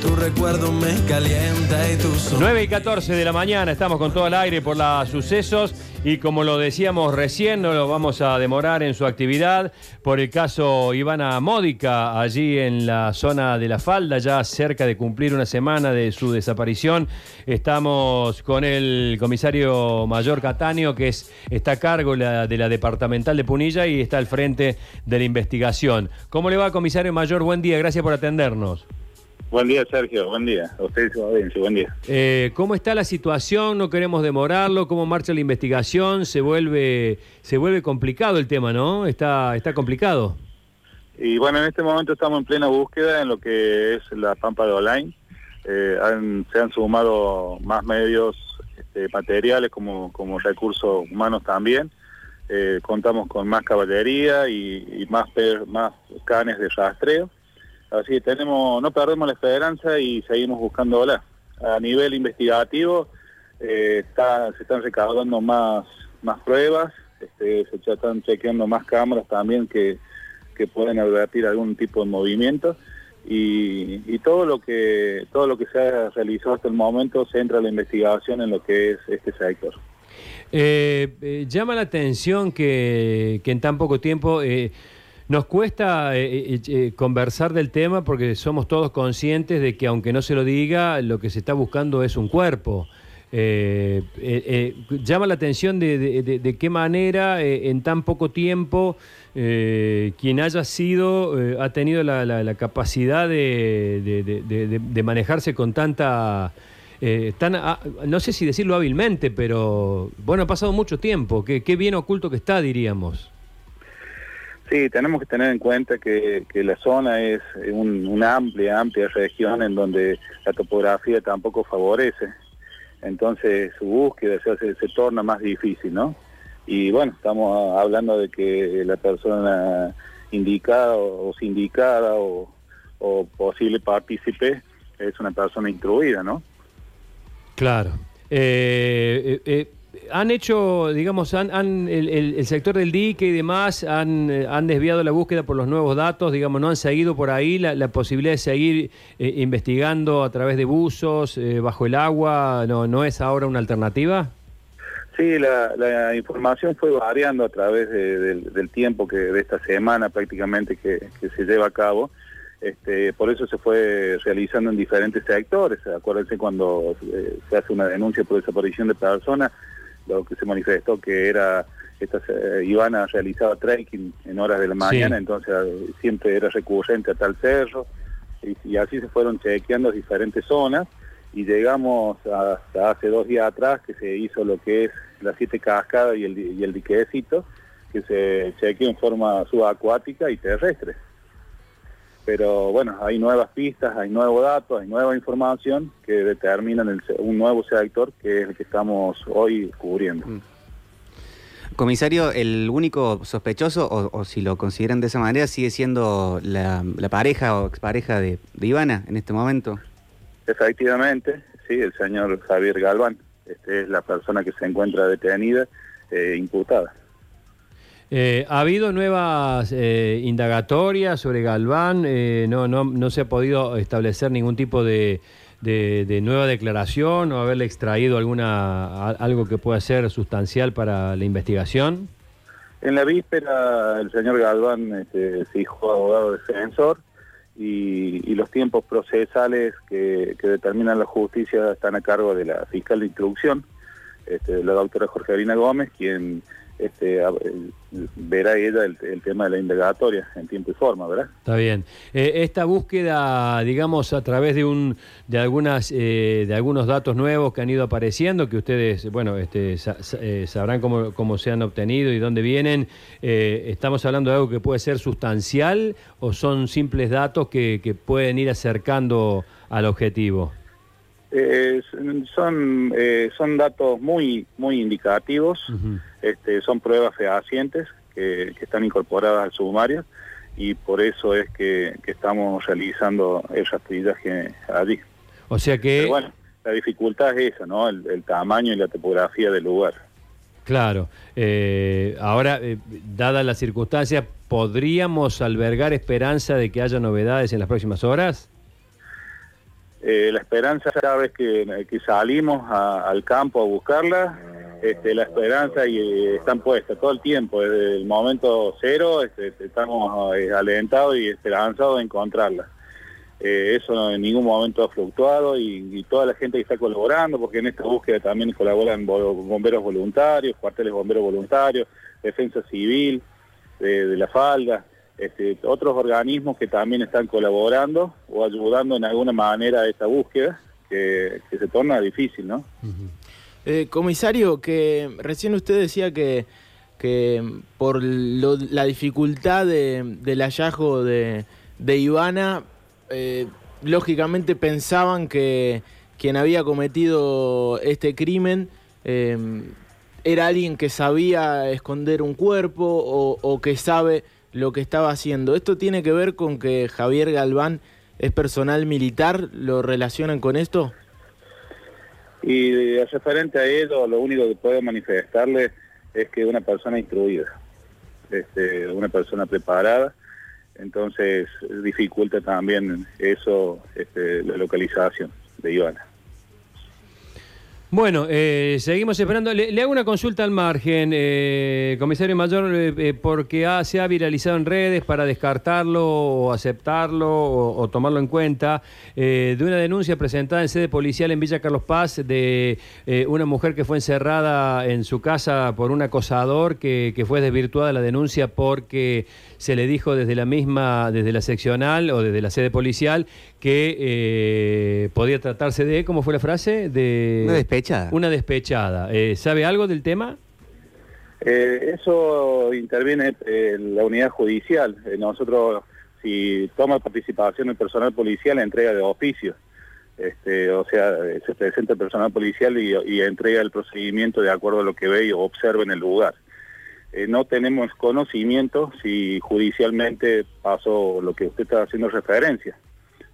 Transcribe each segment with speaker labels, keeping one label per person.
Speaker 1: Tu recuerdo me calienta y tu son.
Speaker 2: 9 y 14 de la mañana, estamos con todo el aire por los sucesos y como lo decíamos recién, no lo vamos a demorar en su actividad por el caso Ivana Módica, allí en la zona de la falda, ya cerca de cumplir una semana de su desaparición. Estamos con el comisario mayor Catáneo, que es, está a cargo de la departamental de Punilla y está al frente de la investigación. ¿Cómo le va, comisario mayor? Buen día, gracias por atendernos.
Speaker 3: Buen día, Sergio. Buen día. A ustedes audiencia. Buen día.
Speaker 2: Eh, ¿Cómo está la situación? No queremos demorarlo. ¿Cómo marcha la investigación? Se vuelve, se vuelve complicado el tema, ¿no? Está, está complicado.
Speaker 3: Y bueno, en este momento estamos en plena búsqueda en lo que es la Pampa de Online. Eh, han- se han sumado más medios este, materiales como, como recursos humanos también. Eh, contamos con más caballería y, y más, más canes de rastreo. Así que tenemos, no perdemos la esperanza y seguimos buscándola. A nivel investigativo eh, se están recaudando más, más pruebas, este, se están chequeando más cámaras también que, que pueden advertir algún tipo de movimiento y, todo lo que todo lo que se ha realizado hasta el momento centra la investigación en lo que es este sector.
Speaker 2: Eh, eh, llama la atención que, en tan poco tiempo nos cuesta eh, eh, eh, conversar del tema porque somos todos conscientes de que aunque no se lo diga, lo que se está buscando es un cuerpo. Eh, eh, eh, llama la atención de, de- qué manera eh, en tan poco tiempo eh, quien haya sido eh, ha tenido la, la- la capacidad de, manejarse con tanta eh, tan, ah, no sé si decirlo hábilmente, pero bueno, ha pasado mucho tiempo, qué bien oculto que está, diríamos.
Speaker 3: Sí, tenemos que tener en cuenta que, la zona es un- una amplia, amplia región en donde la topografía tampoco favorece. Entonces su búsqueda se, torna más difícil, ¿no? Y bueno, estamos hablando de que la persona indicada o, sindicada o, o posible partícipe es una persona instruida, ¿no?
Speaker 2: Claro. Eh, eh, eh, han hecho, digamos, han, han- el, el- sector del dique y demás han, eh, han desviado la búsqueda por los nuevos datos, digamos, no han seguido por ahí la, la posibilidad de seguir eh, investigando a través de buzos, eh, bajo el agua, no, ¿no es ahora una alternativa?
Speaker 3: Sí, la, la información fue variando a través de- del, del tiempo que de esta semana prácticamente que, se lleva a cabo. Este, por eso se fue realizando en diferentes sectores. Acuérdense cuando se hace una denuncia por desaparición de personas, lo que se manifestó que era esta eh, Ivana realizaba trekking en horas de la mañana,
Speaker 2: Sí.
Speaker 3: entonces eh, siempre era recurrente a tal cerro y, y así se fueron chequeando diferentes zonas y llegamos hasta hace dos días atrás que se hizo lo que es las siete cascadas y el, y el diquecito que se chequeó en forma subacuática y terrestre. Pero bueno, hay nuevas pistas, hay nuevos datos, hay nueva información que determinan el un nuevo sector que es el que estamos hoy cubriendo.
Speaker 4: Comisario, el único sospechoso, o, o si lo consideran de esa manera, sigue siendo la, la pareja o expareja de, de Ivana en este momento.
Speaker 3: Efectivamente, sí, el señor Javier Galván, este es la persona que se encuentra detenida, eh, imputada.
Speaker 2: Eh, ¿Ha habido nuevas eh, indagatorias sobre Galván? Eh, no, no, no se ha podido establecer ningún tipo de, de- nueva declaración o haberle extraído alguna algo que pueda ser sustancial para la investigación.
Speaker 3: En la víspera, el señor Galván este, se hizo abogado defensor y, y los tiempos procesales que, que determinan la justicia están a cargo de la fiscal de instrucción, este, la doctora Jorgelina Gómez, quien este, verá ella el, el tema de la indagatoria en tiempo y forma, ¿verdad?
Speaker 2: Está bien. Eh, esta búsqueda, digamos, a través de un de algunas eh, de algunos datos nuevos que han ido apareciendo, que ustedes, bueno, este, sa- sa- eh, sabrán cómo, cómo se han obtenido y dónde vienen. eh, ¿Estamos hablando de algo que puede ser sustancial o son simples datos que, que pueden ir acercando al objetivo?
Speaker 3: Son, son datos muy, muy indicativos.
Speaker 2: Ujú.
Speaker 3: Este, son pruebas fehacientes que, que están incorporadas al sumario y por eso es que, que estamos realizando el rastrillaje allí.
Speaker 2: O sea que,
Speaker 3: Pero bueno, la dificultad es esa, ¿no? El, el tamaño y la topografía del lugar.
Speaker 2: claro, eh, ahora, eh, dada la circunstancia, ¿podríamos albergar esperanza de que haya novedades en las próximas horas?
Speaker 3: Eh, la esperanza cada vez que, que salimos a- al campo a buscarla, este, la esperanza y, eh, están puestas todo el tiempo, desde el momento cero este, estamos eh, alentados y esperanzados de encontrarla. Eh, eso en ningún momento ha fluctuado y, toda la gente que está colaborando, porque en esta búsqueda también colaboran bo- bomberos voluntarios, cuarteles bomberos voluntarios, defensa civil de, la falda, este, otros organismos que también están colaborando o ayudando en alguna manera a esta búsqueda, que, que se torna difícil, ¿no?
Speaker 5: Eh, comisario, que recién usted decía que, que por lo- la dificultad de- del hallazgo de, Ivana, eh, lógicamente pensaban que quien había cometido este crimen eh, era alguien que sabía esconder un cuerpo o que sabe lo que estaba haciendo. ¿Esto tiene que ver con que Javier Galván es personal militar? ¿Lo relacionan con esto?
Speaker 3: Y referente a ello, lo único que puedo manifestarle es que una persona instruida, este, una persona preparada, entonces dificulta también eso, este, la localización de Ivana.
Speaker 2: Bueno, eh, seguimos esperando. Le, hago una consulta al margen, eh, comisario mayor, eh, eh, porque ha- se ha viralizado en redes para descartarlo o aceptarlo o, tomarlo en cuenta, eh, de una denuncia presentada en sede policial en Villa Carlos Paz de eh, una mujer que fue encerrada en su casa por un acosador que, fue desvirtuada la denuncia porque se le dijo desde la misma, desde la seccional o desde la sede policial que podía tratarse de, ¿cómo fue la frase? De
Speaker 4: Una despechada.
Speaker 2: Una despechada. Eh, ¿Sabe algo del tema?
Speaker 3: Eh, eso interviene eh, la unidad judicial. Eh, nosotros, si toma participación el personal policial, entrega de oficio. Este, o sea, eh, se presenta el personal policial y, y entrega el procedimiento de acuerdo a lo que ve y observa en el lugar. Eh, no tenemos conocimiento si judicialmente pasó lo que usted está haciendo referencia.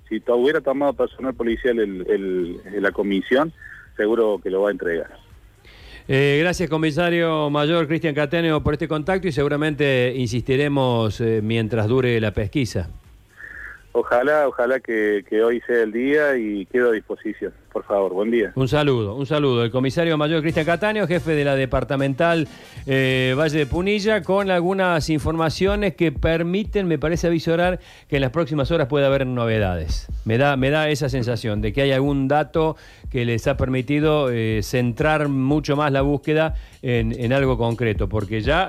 Speaker 3: Si hubiera tomado personal policial el- el- la comisión, seguro que lo va a entregar.
Speaker 2: Eh, gracias, comisario mayor Cristian Catenio, por este contacto y seguramente insistiremos eh, mientras dure la pesquisa.
Speaker 3: Ojalá, ojalá que, hoy sea el día y quedo a disposición. Por favor, buen día.
Speaker 2: Un saludo, un saludo. El comisario mayor Cristian Cataneo, jefe de la departamental eh, Valle de Punilla, con algunas informaciones que permiten, me parece avisorar, que en las próximas horas puede haber novedades. Me da, me da esa sensación de que hay algún dato que les ha permitido eh, centrar mucho más la búsqueda en algo concreto, porque ya...